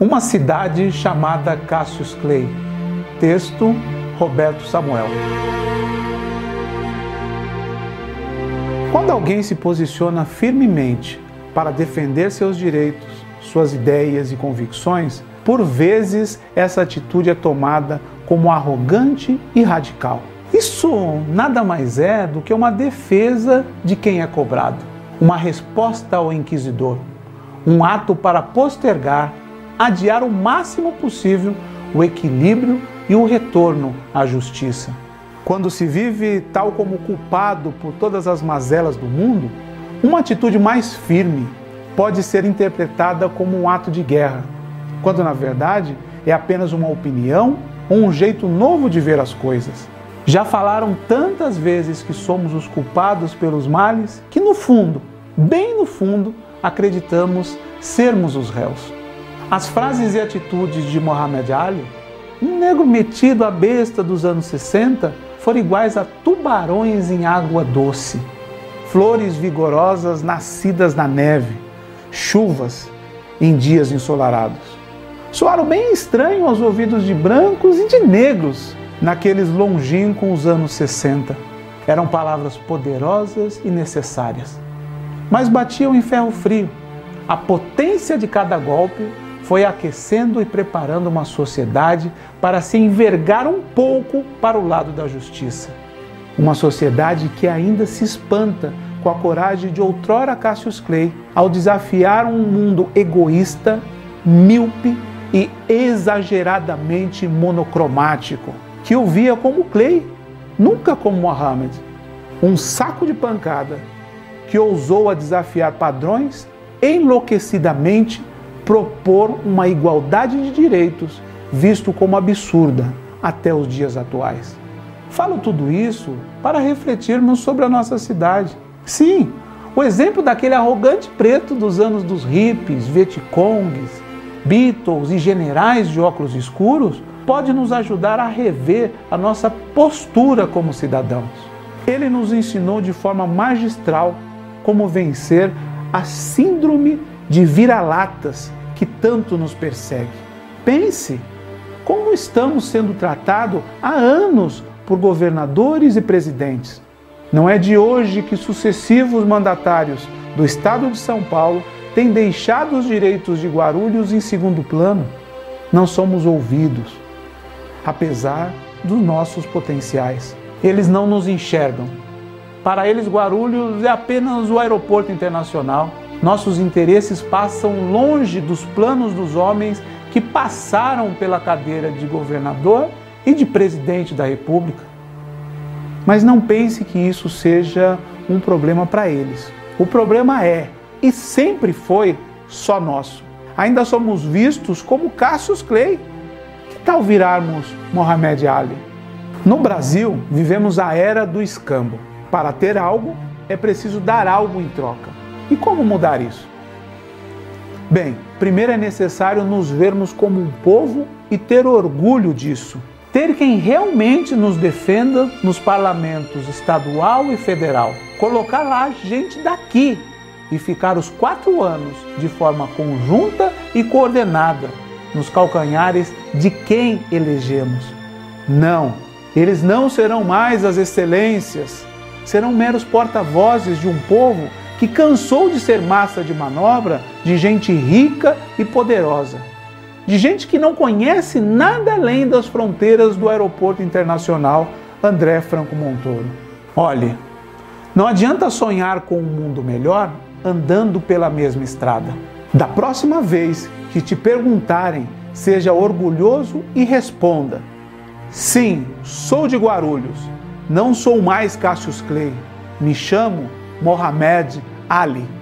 Uma cidade chamada Cassius Clay. Texto Roberto Samuel. Quando alguém se posiciona firmemente para defender seus direitos, suas ideias e convicções, por vezes essa atitude é tomada como arrogante e radical. Isso nada mais é do que uma defesa de quem é cobrado, uma resposta ao inquisidor, um ato para postergar adiar o máximo possível o equilíbrio e o retorno à justiça. Quando se vive tal como culpado por todas as mazelas do mundo, uma atitude mais firme pode ser interpretada como um ato de guerra, quando na verdade é apenas uma opinião ou um jeito novo de ver as coisas. Já falaram tantas vezes que somos os culpados pelos males que no fundo, bem no fundo, acreditamos sermos os réus. As frases e atitudes de Muhammad Ali, um negro metido à besta dos anos 60, foram iguais a tubarões em água doce, flores vigorosas nascidas na neve, chuvas em dias ensolarados. Soaram bem estranho aos ouvidos de brancos e de negros naqueles longínquos anos 60. Eram palavras poderosas e necessárias, mas batiam em ferro frio. A potência de cada golpe foi aquecendo e preparando uma sociedade para se envergar um pouco para o lado da justiça. Uma sociedade que ainda se espanta com a coragem de outrora Cassius Clay ao desafiar um mundo egoísta, míope e exageradamente monocromático, que o via como Clay, nunca como Mohammed. Um saco de pancada que ousou a desafiar padrões enlouquecidamente propor uma igualdade de direitos, visto como absurda até os dias atuais. Falo tudo isso para refletirmos sobre a nossa cidade. Sim, o exemplo daquele arrogante preto dos anos dos hippies, Vietcongs, Beatles e generais de óculos escuros pode nos ajudar a rever a nossa postura como cidadãos. Ele nos ensinou de forma magistral como vencer a síndrome de vira-latas que tanto nos persegue. Pense como estamos sendo tratados há anos por governadores e presidentes. Não é de hoje que sucessivos mandatários do estado de São Paulo têm deixado os direitos de Guarulhos em segundo plano. Não somos ouvidos, apesar dos nossos potenciais. Eles não nos enxergam. Para eles, Guarulhos é apenas o aeroporto internacional nossos interesses passam longe dos planos dos homens que passaram pela cadeira de governador e de presidente da República. Mas não pense que isso seja um problema para eles. O problema é, e sempre foi, só nosso. Ainda somos vistos como Cassius Clay. Que tal virarmos Mohamed Ali? No Brasil, vivemos a era do escambo. Para ter algo, é preciso dar algo em troca. E como mudar isso? Bem, primeiro é necessário nos vermos como um povo e ter orgulho disso. Ter quem realmente nos defenda nos parlamentos estadual e federal. Colocar lá gente daqui e ficar os quatro anos de forma conjunta e coordenada nos calcanhares de quem elegemos. Não, eles não serão mais as excelências, serão meros porta-vozes de um povo que cansou de ser massa de manobra de gente rica e poderosa, de gente que não conhece nada além das fronteiras do aeroporto internacional André Franco Montoro. Olhe, não adianta sonhar com um mundo melhor andando pela mesma estrada. Da próxima vez que te perguntarem, seja orgulhoso e responda: Sim, sou de Guarulhos. Não sou mais Cassius Clay. Me chamo Mohamed Ali.